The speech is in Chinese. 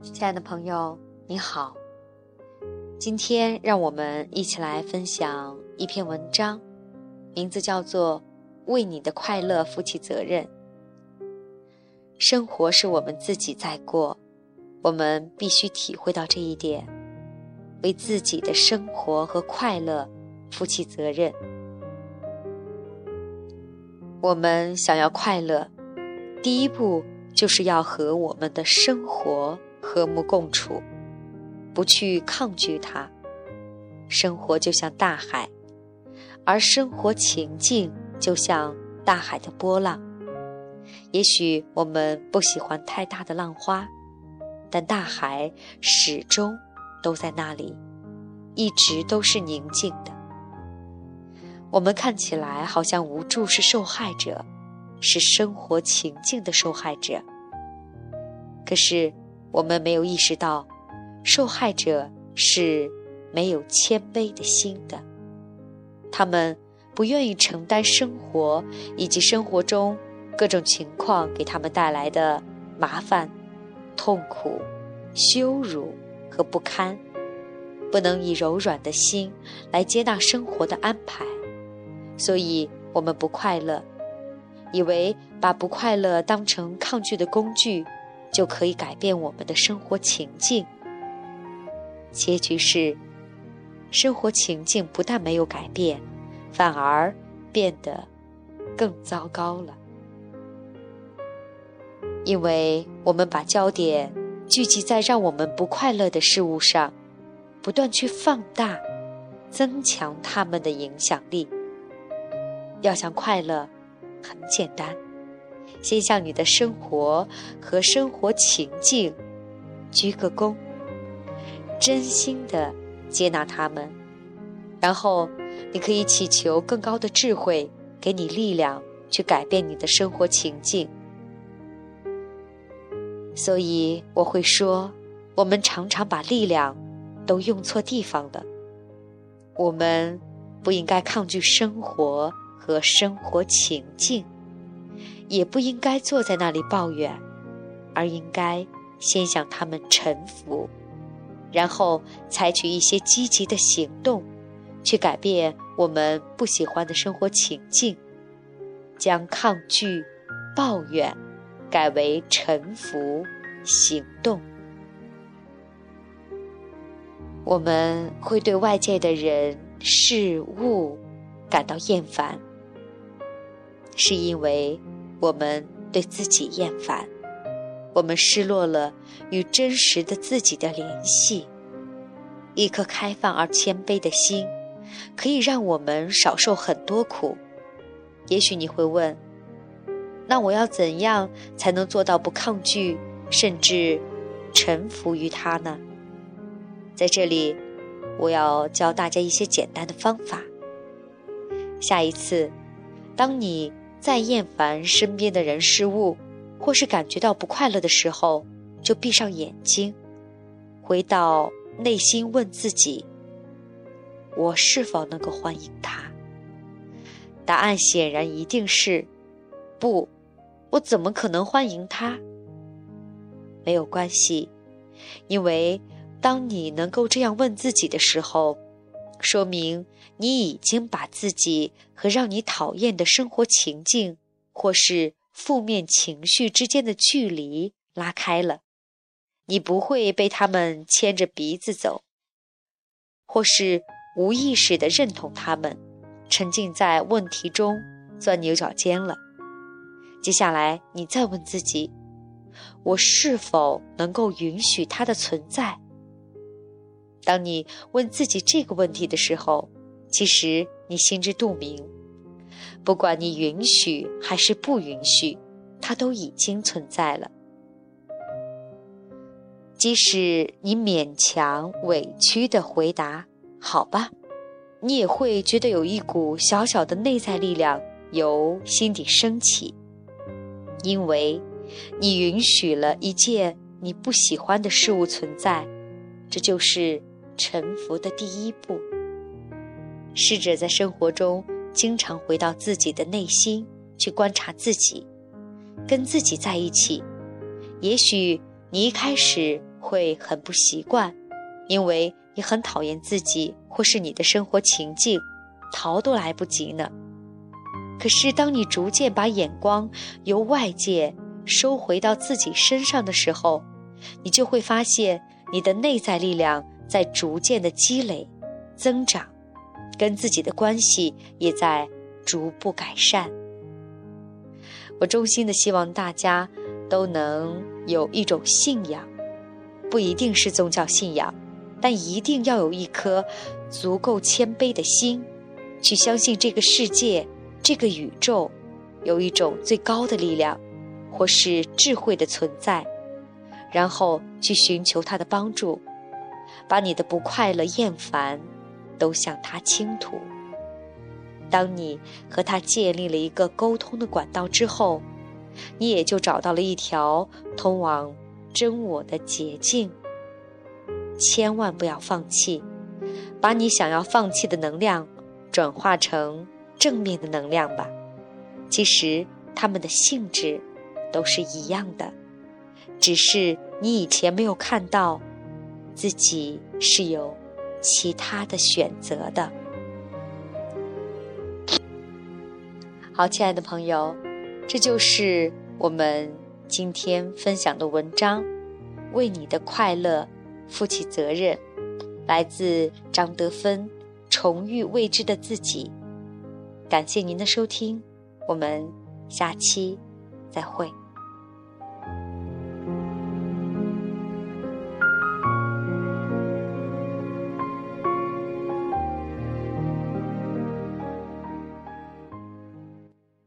亲爱的朋友，你好。今天让我们一起来分享一篇文章，名字叫做《为你的快乐负起责任》。生活是我们自己在过，我们必须体会到这一点，为自己的生活和快乐负起责任。我们想要快乐，第一步就是要和我们的生活和睦共处，不去抗拒它。生活就像大海，而生活情境就像大海的波浪。也许我们不喜欢太大的浪花，但大海始终都在那里，一直都是宁静的。我们看起来好像无助是受害者，是生活情境的受害者。可是我们没有意识到，受害者是没有谦卑的心的。他们不愿意承担生活以及生活中各种情况给他们带来的麻烦、痛苦、羞辱和不堪，不能以柔软的心来接纳生活的安排。所以，我们不快乐，以为把不快乐当成抗拒的工具，就可以改变我们的生活情境。结局是，生活情境不但没有改变，反而变得更糟糕了。因为我们把焦点聚集在让我们不快乐的事物上，不断去放大、增强他们的影响力。要想快乐，很简单，先向你的生活和生活情境鞠个躬，真心的接纳他们，然后你可以祈求更高的智慧给你力量去改变你的生活情境。所以我会说，我们常常把力量都用错地方了。我们不应该抗拒生活。和生活情境，也不应该坐在那里抱怨，而应该先向他们臣服，然后采取一些积极的行动，去改变我们不喜欢的生活情境，将抗拒、抱怨改为臣服、行动。我们会对外界的人事物感到厌烦。是因为我们对自己厌烦，我们失落了与真实的自己的联系。一颗开放而谦卑的心，可以让我们少受很多苦。也许你会问：那我要怎样才能做到不抗拒，甚至臣服于他呢？在这里，我要教大家一些简单的方法。下一次，当你。再厌烦身边的人事物，或是感觉到不快乐的时候，就闭上眼睛，回到内心问自己：我是否能够欢迎他？答案显然一定是不。我怎么可能欢迎他？没有关系，因为当你能够这样问自己的时候。说明你已经把自己和让你讨厌的生活情境或是负面情绪之间的距离拉开了，你不会被他们牵着鼻子走，或是无意识的认同他们，沉浸在问题中钻牛角尖了。接下来，你再问自己：我是否能够允许它的存在？当你问自己这个问题的时候，其实你心知肚明，不管你允许还是不允许，它都已经存在了。即使你勉强委屈的回答“好吧”，你也会觉得有一股小小的内在力量由心底升起，因为你允许了一件你不喜欢的事物存在，这就是。臣服的第一步，试着在生活中经常回到自己的内心去观察自己，跟自己在一起。也许你一开始会很不习惯，因为你很讨厌自己或是你的生活情境，逃都来不及呢。可是，当你逐渐把眼光由外界收回到自己身上的时候，你就会发现你的内在力量在逐渐的积累、增长，跟自己的关系也在逐步改善。我衷心的希望大家都能有一种信仰，不一定是宗教信仰，但一定要有一颗足够谦卑的心，去相信这个世界。这个宇宙有一种最高的力量，或是智慧的存在，然后去寻求他的帮助，把你的不快乐、厌烦都向他倾吐。当你和他建立了一个沟通的管道之后，你也就找到了一条通往真我的捷径。千万不要放弃，把你想要放弃的能量转化成。正面的能量吧，其实它们的性质都是一样的，只是你以前没有看到自己是有其他的选择的。好，亲爱的朋友，这就是我们今天分享的文章，为你的快乐负起责任，来自张德芬，重遇未知的自己。感谢您的收听，我们下期再会。